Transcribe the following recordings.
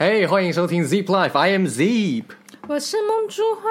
嘿欢迎收听 Zip Life，I am Zip。我是梦珠花，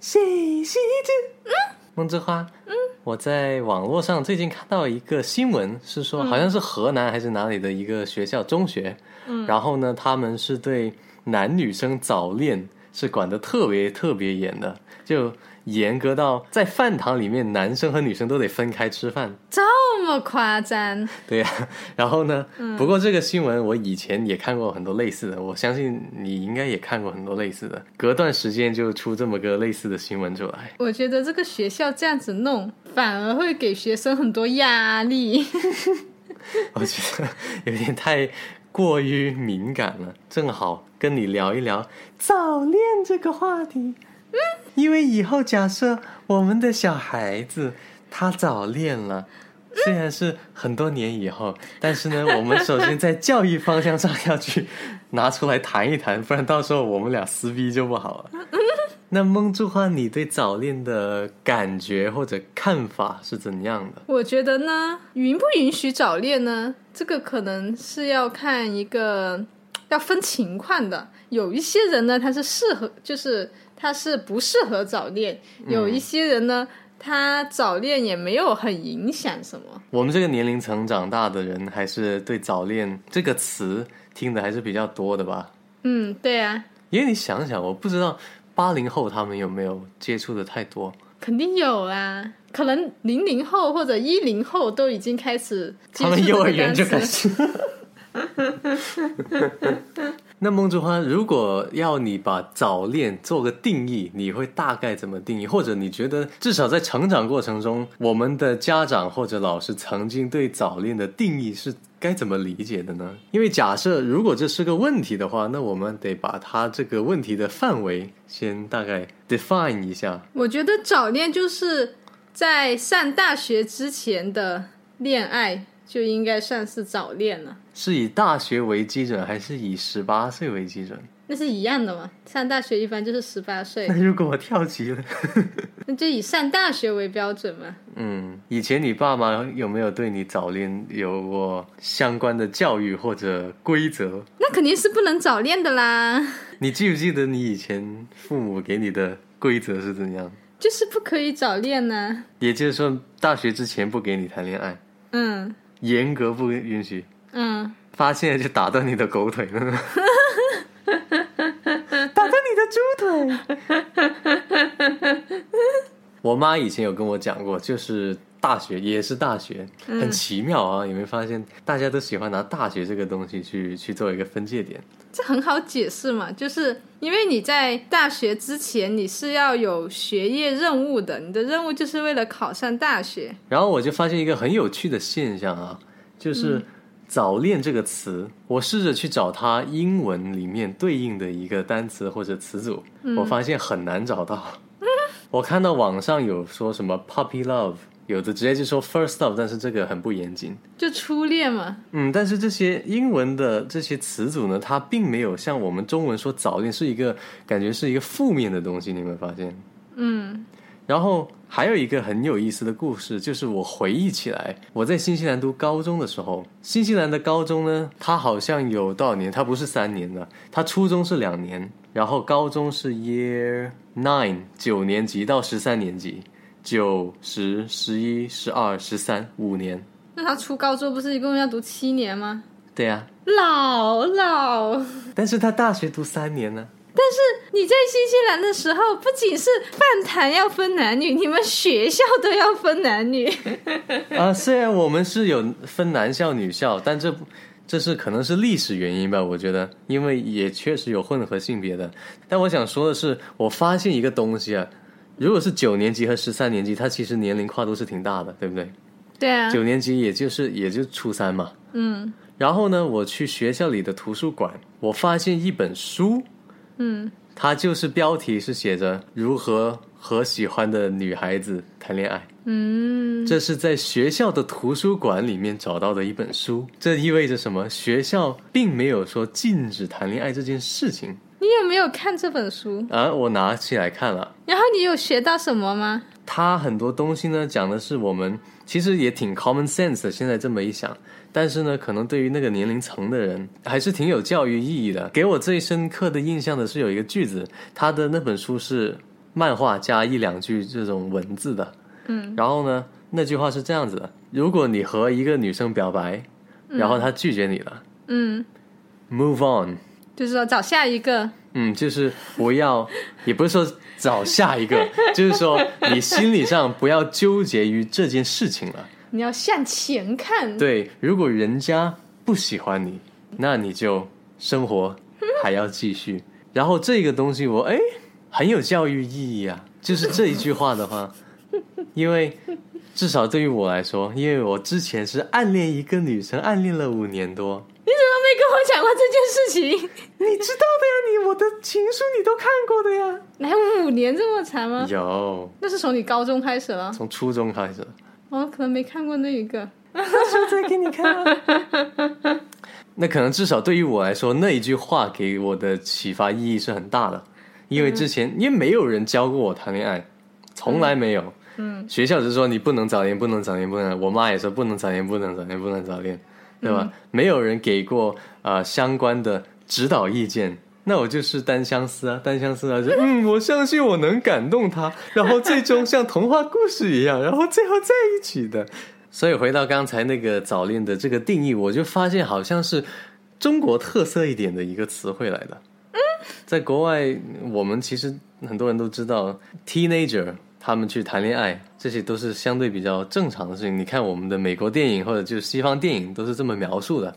谢谢子。嗯，梦之花。嗯，我在网络上最近看到一个新闻，是说好像是河南还是哪里的一个学校中学。嗯，然后呢，他们是对男女生早恋是管得特别特别严的，就严格到在饭堂里面，男生和女生都得分开吃饭。这么夸张？对呀、然后呢？不过这个新闻我以前也看过很多类似的，我相信你应该也看过很多类似的。隔段时间就出这么个类似的新闻出来。我觉得这个学校这样子弄，反而会给学生很多压力。我觉得有点太过于敏感了，正好跟你聊一聊早恋这个话题。嗯，因为以后假设我们的小孩子他早恋了。虽然是很多年以后，但是呢，我们首先在教育方向上要去拿出来谈一谈，不然到时候我们俩撕逼就不好了。那蒙珠花，你对早恋的感觉或者看法是怎样的？我觉得呢，允不允许早恋呢？这个可能是要看一个，要分情况的。有一些人呢，他是适合，就是他是不适合早恋；有一些人呢，他早恋也没有很影响什么。我们这个年龄层长大的人，还是对早恋这个词听的还是比较多的吧？嗯，对啊，因为你想想，我不知道八零后他们有没有接触的太多。肯定有啊。可能零零后或者一零后都已经开始他们幼儿园就开始。那梦之花，如果要你把早恋做个定义，你会大概怎么定义？或者你觉得至少在成长过程中，我们的家长或者老师曾经对早恋的定义是该怎么理解的呢？因为假设如果这是个问题的话，那我们得把它这个问题的范围先大概 define 一下。我觉得早恋就是在上大学之前的恋爱就应该算是早恋了，是以大学为基准，还是以十八岁为基准？那是一样的嘛。上大学一般就是十八岁那，如果我跳级了？那就以上大学为标准嘛。嗯，以前你爸妈有没有对你早恋有过相关的教育或者规则？那肯定是不能早恋的啦，你记不记得你以前父母给你的规则是怎样？就是不可以早恋呢、也就是说，大学之前不给你谈恋爱，嗯严格不允许，嗯，发现就打断你的狗腿，打断你的猪腿。我妈以前有跟我讲过，就是大学也是大学，很奇妙啊！有没有发现大家都喜欢拿大学这个东西去去做一个分界点？这很好解释嘛，就是因为你在大学之前你是要有学业任务的，你的任务就是为了考上大学。然后我就发现一个很有趣的现象啊，就是“早恋”这个词，我试着去找它英文里面对应的一个单词或者词组，我发现很难找到。我看到网上有说什么 puppy love，有的直接就说 first love，但是这个很不严谨。就初恋嘛，嗯，但是这些英文的这些词组呢，它并没有像我们中文说早恋是一个感觉是一个负面的东西，你有没有发现？嗯然后还有一个很有意思的故事，就是我回忆起来，我在新西兰读高中的时候，新西兰的高中呢，它好像有多少年？它不是三年的，它初中是两年，然后高中是 Year Nine 九年级到十三年级，九十十一十二十三五年。那他初高中不是一共要读七年吗？对呀、老老。但是他大学读三年呢。但是你在新西兰的时候，不仅是饭堂要分男女，你们学校都要分男女。啊，虽然我们是有分男校女校，但这这是可能是历史原因吧，我觉得，因为也确实有混合性别的。但我想说的是，我发现一个东西啊，如果是九年级和十三年级，它其实年龄跨度是挺大的，对不对？对啊，九年级也就是也就初三嘛。嗯然后呢，我去学校里的图书馆，我发现一本书，嗯，它就是标题是写着如何和喜欢的女孩子谈恋爱。嗯，这是在学校的图书馆里面找到的一本书，这意味着什么？学校并没有说禁止谈恋爱这件事情。你你有没有看这本书？啊，我拿起来看了。然后你有学到什么吗？它很多东西呢，讲的是我们其实也挺 common sense 的。现在这么一想，但是呢，可能对于那个年龄层的人，还是挺有教育意义的。给我最深刻的印象的是有一个句子，他的那本书是漫画加一两句这种文字的。嗯，然后呢，那句话是这样子的：如果你和一个女生表白，然后她拒绝你了嗯，，move on。就是说找下一个。嗯，就是不要，也不是说找下一个，就是说你心理上不要纠结于这件事情了。你要向前看。对，如果人家不喜欢你，那你就生活还要继续。然后这个东西我哎很有教育意义啊，就是这一句话的话，因为至少对于我来说，因为我之前是暗恋一个女生，暗恋了五年多。我讲过这件事情？你知道的呀，你我的情书你都看过的呀。来五年这么长吗？有，那是从你高中开始了。从初中开始。我可能没看过那一个。那时候再给你看、啊。那可能至少对于我来说，那一句话给我的启发意义是很大的，因为之前、因为没有人教过我谈恋爱，从来没有。嗯，学校只是说你不能早恋，不能早恋，不能。我妈也说不能早恋，不能早恋，不能早恋，对吧？没有人给过啊、呃相关的指导意见。那我就是单相思啊，单相思啊，就嗯，我相信我能感动他，然后最终像童话故事一样，然后最后在一起的。所以回到刚才那个早恋的这个定义，我就发现好像是中国特色一点的一个词汇来的。嗯在国外，我们其实很多人都知道，teenager 他们去谈恋爱，这些都是相对比较正常的事情。你看我们的美国电影或者就是西方电影都是这么描述的，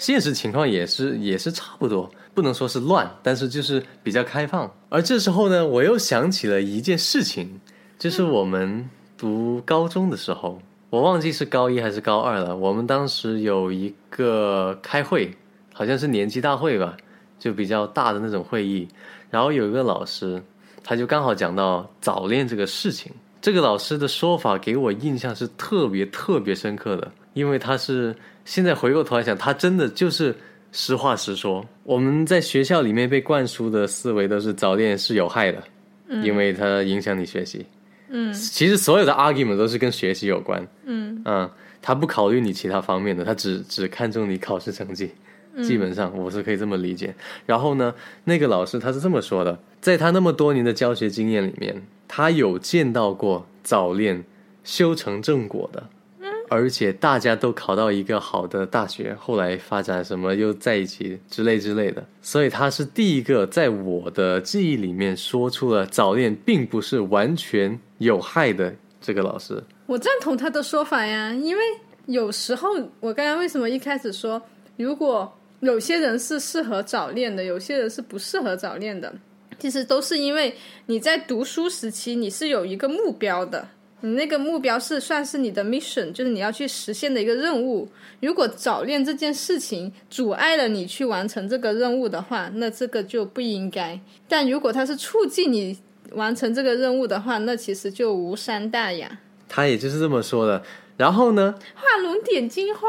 现实情况也是也是差不多，不能说是乱，但是就是比较开放。而这时候呢，我又想起了一件事情，就是我们读高中的时候，我忘记是高一还是高二了。我们当时有一个开会，好像是年级大会吧，就比较大的那种会议。然后有一个老师，他就刚好讲到早恋这个事情。这个老师的说法给我印象是特别特别深刻的，因为他是现在回过头来想，他真的就是实话实说。我们在学校里面被灌输的思维都是早恋是有害的，因为它影响你学习。嗯其实所有的 argument 都是跟学习有关。嗯嗯，他不考虑你其他方面的，他只只看重你考试成绩。基本上我是可以这么理解。然后呢，那个老师他是这么说的，在他那么多年的教学经验里面，他有见到过早恋修成正果的，而且大家都考到一个好的大学，后来发展什么又在一起之类之类的。所以他是第一个在我的记忆里面说出了早恋并不是完全有害的这个老师。我赞同他的说法呀，因为有时候我刚刚为什么一开始说，如果有些人是适合早恋的，有些人是不适合早恋的，其实都是因为你在读书时期你是有一个目标的，你那个目标是算是你的 mission，就是你要去实现的一个任务。如果早恋这件事情阻碍了你去完成这个任务的话，那这个就不应该。但如果它是促进你完成这个任务的话，那其实就无伤大雅。他也就是这么说的。然后呢，画龙点睛花，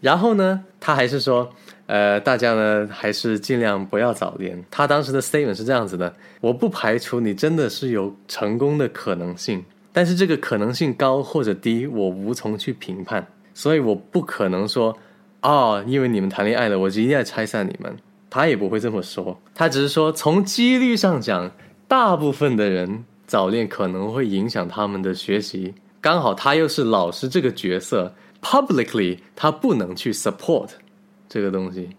然后呢，他还是说，呃，大家呢还是尽量不要早恋。他当时的 statement 是这样子的：我不排除你真的是有成功的可能性，但是这个可能性高或者低，我无从去评判，所以我不可能说，哦，因为你们谈恋爱了，我就一定要拆散你们。他也不会这么说，他只是说从几率上讲，大部分的人早恋可能会影响他们的学习。刚好他又是老师这个角色，publicly 他不能去 support 这个东西，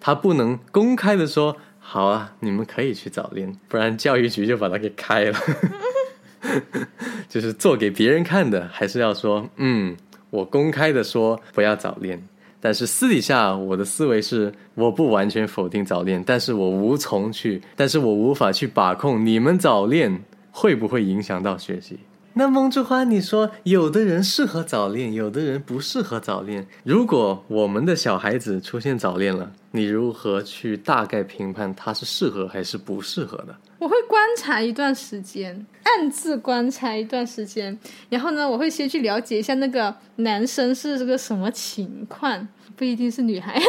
他不能公开的说好啊，你们可以去早恋，不然教育局就把他给开了。就是做给别人看的，还是要说，嗯，我公开的说不要早恋，但是私底下我的思维是，我不完全否定早恋，但是我无从去，但是我无法去把控你们早恋会不会影响到学习。那梦之花，你说有的人适合早恋，有的人不适合早恋。如果我们的小孩子出现早恋了，你如何去大概评判他是适合还是不适合的？我会观察一段时间，暗自观察一段时间，然后呢，我会先去了解一下那个男生是个什么情况，不一定是女孩，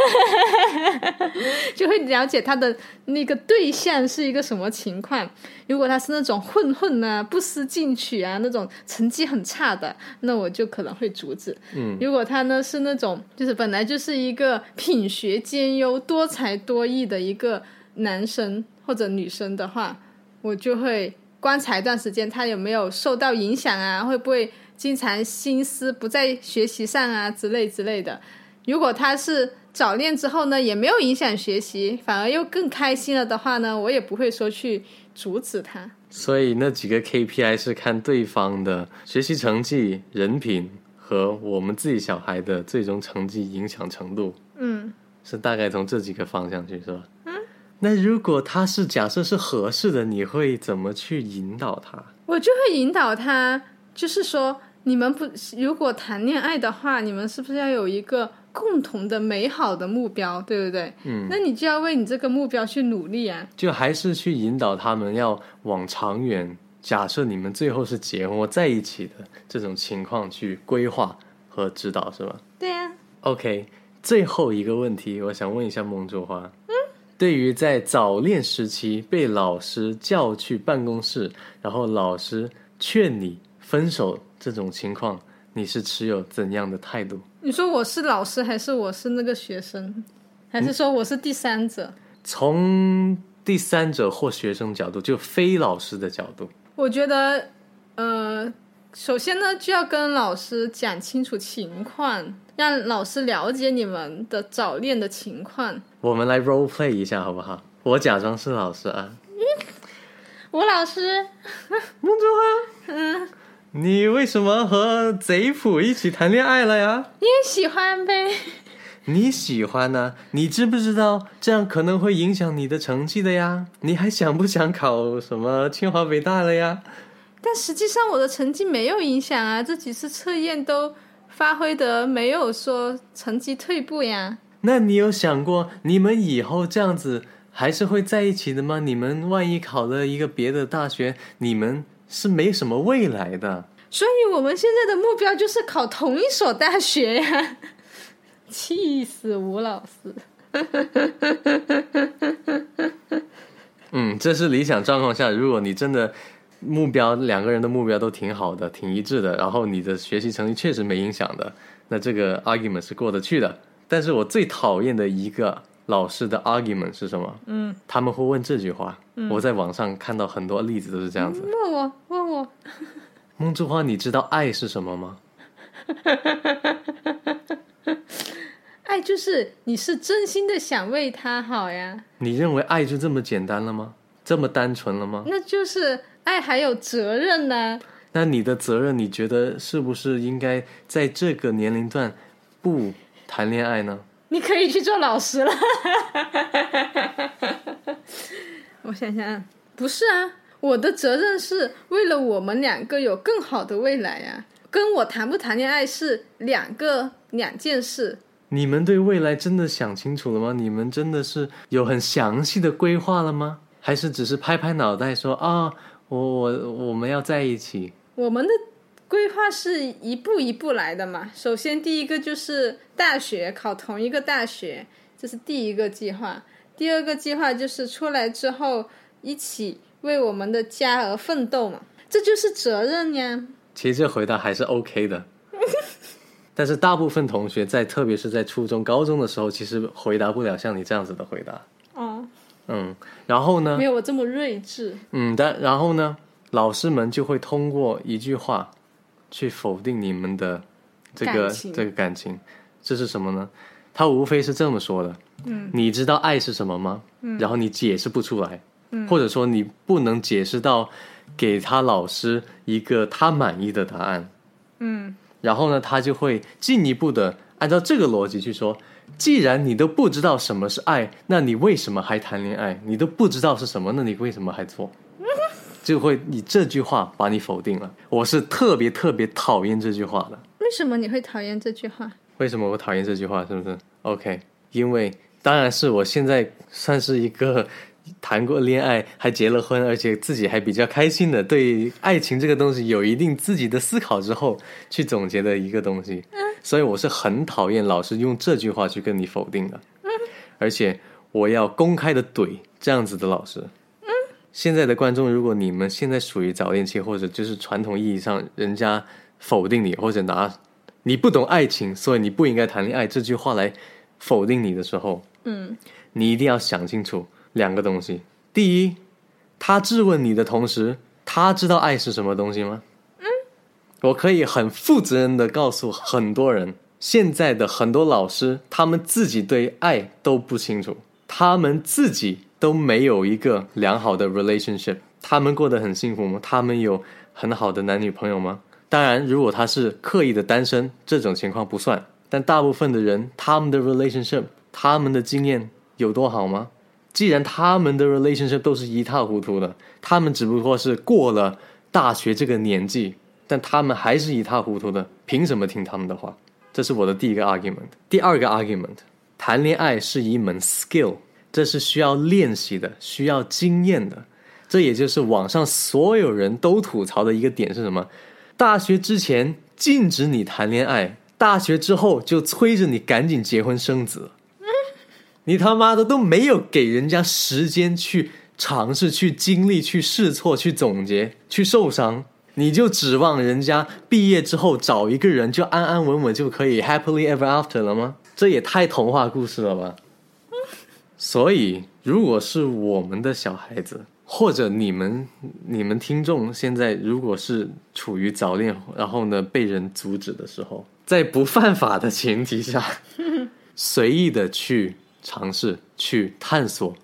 就会了解他的那个对象是一个什么情况。如果他是那种混混啊、不思进取啊、那种成绩很差的，那我就可能会阻止。嗯，如果他呢是那种就是本来就是一个品学兼优、多才多艺的一个男生或者女生的话，我就会观察一段时间，她有没有受到影响啊？会不会经常心思不在学习上啊之类之类的？如果她是早恋之后呢，也没有影响学习，反而又更开心了的话呢，我也不会说去阻止她。所以那几个 KPI 是看对方的学习成绩、人品和我们自己小孩的最终成绩影响程度，嗯，是大概从这几个方向去是吧？嗯。那如果他是假设是合适的，你会怎么去引导他？我就会引导他，就是说，你们不如果谈恋爱的话，你们是不是要有一个共同的美好的目标，对不对？嗯，那你就要为你这个目标去努力啊。就还是去引导他们要往长远，假设你们最后是结婚或在一起的这种情况去规划和指导，是吧对呀、？OK，最后一个问题，我想问一下梦竹花，嗯，对于在早恋时期被老师叫去办公室，然后老师劝你分手这种情况，你是持有怎样的态度？你说我是老师，还是我是那个学生，还是说我是第三者？从第三者或学生角度，就非老师的角度，我觉得，呃，首先呢，就要跟老师讲清楚情况，让老师了解你们的早恋的情况。我们来 role play 一下好不好？我假装是老师啊，吴老师，梦中花，嗯，你为什么和贼普一起谈恋爱了呀？因为喜欢呗。你喜欢呢、你知不知道这样可能会影响你的成绩的呀？你还想不想考什么清华北大了呀？但实际上我的成绩没有影响啊，这几次测验都发挥的没有说成绩退步呀。那你有想过你们以后这样子还是会在一起的吗？你们万一考了一个别的大学，你们是没什么未来的。所以我们现在的目标就是考同一所大学呀！气死吴老师！嗯，这是理想状况下，如果你真的目标两个人的目标都挺好的、挺一致的，然后你的学习成绩确实没影响的，那这个 argument 是过得去的。但是我最讨厌的一个老师的 argument 是什么？嗯，他们会问这句话。我在网上看到很多例子都是这样子。问我问我，梦之花，你知道爱是什么吗？爱就是你是真心的想为他好呀，你认为爱就这么简单了吗？这么单纯了吗？那就是爱还有责任呢、那你的责任，你觉得是不是应该在这个年龄段不谈恋爱呢？你可以去做老师了。我想想，不是啊，我的责任是为了我们两个有更好的未来呀、跟我谈不谈恋爱是两个两件事。你们对未来真的想清楚了吗？你们真的是有很详细的规划了吗？还是只是拍拍脑袋说啊，我我我们要在一起？我们的规划是一步一步来的嘛。首先，第一个就是大学考同一个大学，这是第一个计划。第二个计划就是出来之后一起为我们的家而奋斗嘛，这就是责任呀。其实这回答还是 OK 的，但是大部分同学在特别是在初中、高中的时候，其实回答不了像你这样子的回答。哦，嗯，然后呢没？有我这么睿智。嗯，但然后呢？老师们就会通过一句话去否定你们的这个这个感情，这是什么呢？他无非是这么说的：嗯，你知道爱是什么吗？嗯，然后你解释不出来，嗯，或者说你不能解释到给他老师一个他满意的答案，嗯，然后呢，他就会进一步的按照这个逻辑去说。既然你都不知道什么是爱，那你为什么还谈恋爱？你都不知道是什么，那你为什么还做？就会以这句话把你否定了。我是特别特别讨厌这句话的。为什么你会讨厌这句话？为什么我讨厌这句话？是不是？OK，因为当然是我现在算是一个谈过恋爱，还结了婚，而且自己还比较开心的，对爱情这个东西有一定自己的思考之后去总结的一个东西。所以我是很讨厌老师用这句话去跟你否定的，而且我要公开的怼这样子的老师。现在的观众，如果你们现在属于早恋期，或者就是传统意义上人家否定你，或者拿你不懂爱情，所以你不应该谈恋爱这句话来否定你的时候，嗯，你一定要想清楚两个东西。第一，他质问你的同时，他知道爱是什么东西吗？嗯，我可以很负责任的告诉很多人，现在的很多老师，他们自己对爱都不清楚，他们自己都没有一个良好的 relationship，他们过得很幸福吗？他们有很好的男女朋友吗？当然，如果他是刻意的单身，这种情况不算。但大部分的人，他们的 relationship，他们的经验有多好吗？既然他们的 relationship 都是一塌糊涂的，他们只不过是过了大学这个年纪，但他们还是一塌糊涂的，凭什么听他们的话？这是我的第一个 argument。第二个 argument，谈恋爱是一门 skill，这是需要练习的，需要经验的。这也就是网上所有人都吐槽的一个点是什么？大学之前禁止你谈恋爱，大学之后就催着你赶紧结婚生子。你他妈的都没有给人家时间去尝试、去经历、去试错、去总结、去受伤，你就指望人家毕业之后找一个人就安安稳稳就可以 happily ever after 了吗？这也太童话故事了吧！所以，如果是我们的小孩子，或者你们、你们听众现在如果是处于早恋，然后呢被人阻止的时候，在不犯法的前提下，随意的去尝试、去探索、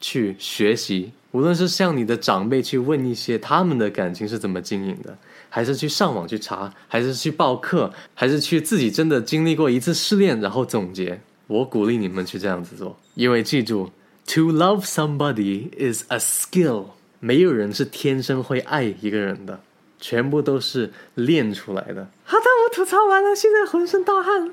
去学习，无论是向你的长辈去问一些他们的感情是怎么经营的，还是去上网去查，还是去报课，还是去自己真的经历过一次失恋然后总结，我鼓励你们去这样子做，因为记住。To love somebody is a skill。没有人是天生会爱一个人的，全部都是练出来的。好的，我吐槽完了，现在浑身大汗。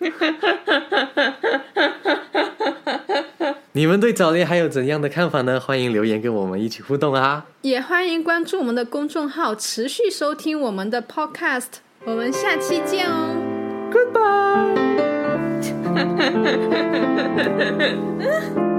你们对早恋还有怎样的看法呢？欢迎留言跟我们一起互动啊！也欢迎关注我们的公众号，持续收听我们的 Podcast。我们下期见哦，Goodbye。